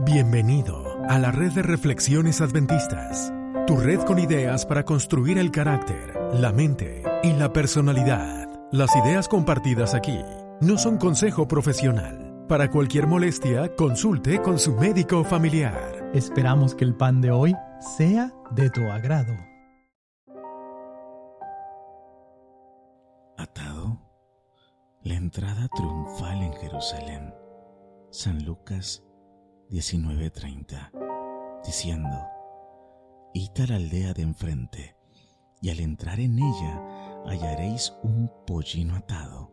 Bienvenido a la red de reflexiones adventistas, tu red con ideas para construir el carácter, la mente y la personalidad. Las ideas compartidas aquí no son consejo profesional. Para cualquier molestia, consulte con su médico familiar. Esperamos que el pan de hoy sea de tu agrado. Atado, la entrada triunfal en Jerusalén. San Lucas 19:30, diciendo, Id a la aldea de enfrente, y al entrar en ella hallaréis un pollino atado,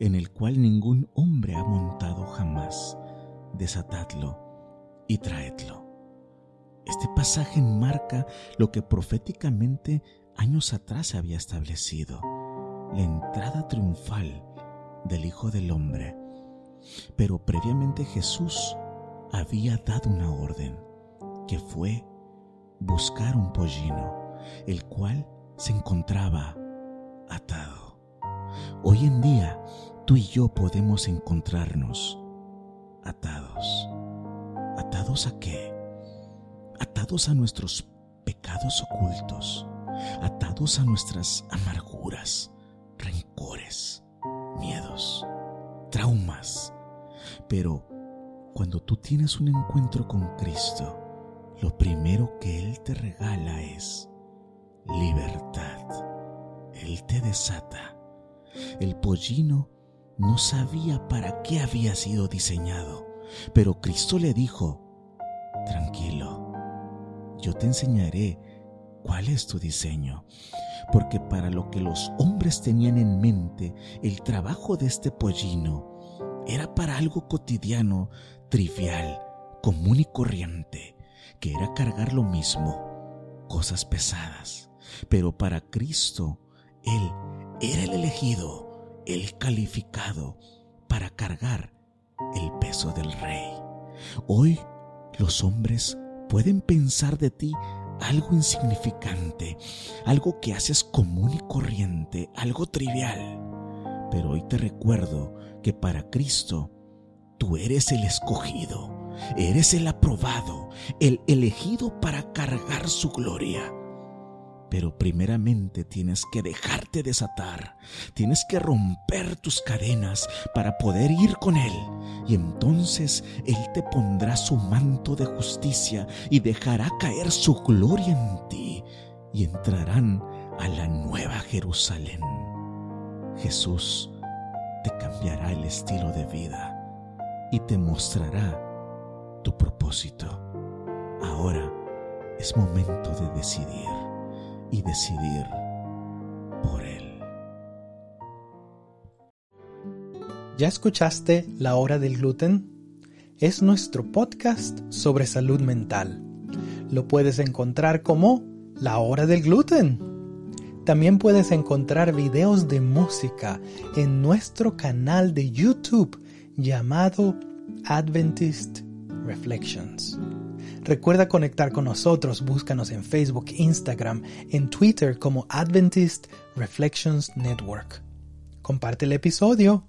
en el cual ningún hombre ha montado jamás. Desatadlo y traedlo. Este pasaje enmarca lo que proféticamente años atrás se había establecido, la entrada triunfal del Hijo del Hombre. Pero previamente Jesús había dado una orden, que fue buscar un pollino, el cual se encontraba atado. Hoy en día, tú y yo podemos encontrarnos atados. ¿Atados a qué? Atados a nuestros pecados ocultos, atados a nuestras amarguras, rencores, miedos, traumas. Pero cuando tú tienes un encuentro con Cristo, lo primero que Él te regala es libertad. Él te desata. El pollino no sabía para qué había sido diseñado, pero Cristo le dijo, tranquilo, yo te enseñaré cuál es tu diseño, porque para lo que los hombres tenían en mente, el trabajo de este pollino era para algo cotidiano trivial, común y corriente, que era cargar lo mismo, cosas pesadas. Pero para Cristo, Él era el elegido, el calificado para cargar el peso del Rey. Hoy los hombres pueden pensar de ti algo insignificante, algo que haces común y corriente, algo trivial. Pero hoy te recuerdo que para Cristo Tú eres el escogido, eres el aprobado, el elegido para cargar su gloria. Pero primeramente tienes que dejarte desatar, tienes que romper tus cadenas para poder ir con Él. Y entonces Él te pondrá su manto de justicia y dejará caer su gloria en ti y entrarán a la nueva Jerusalén. Jesús te cambiará el estilo de vida y te mostrará tu propósito. Ahora es momento de decidir y decidir por Él. ¿Ya escuchaste La Hora del Gluten? Es nuestro podcast sobre salud mental. Lo puedes encontrar como La Hora del Gluten. También puedes encontrar videos de música en nuestro canal de YouTube llamado Adventist Reflections. Recuerda conectar con nosotros, búscanos en Facebook, Instagram, en Twitter como Adventist Reflections Network. Comparte el episodio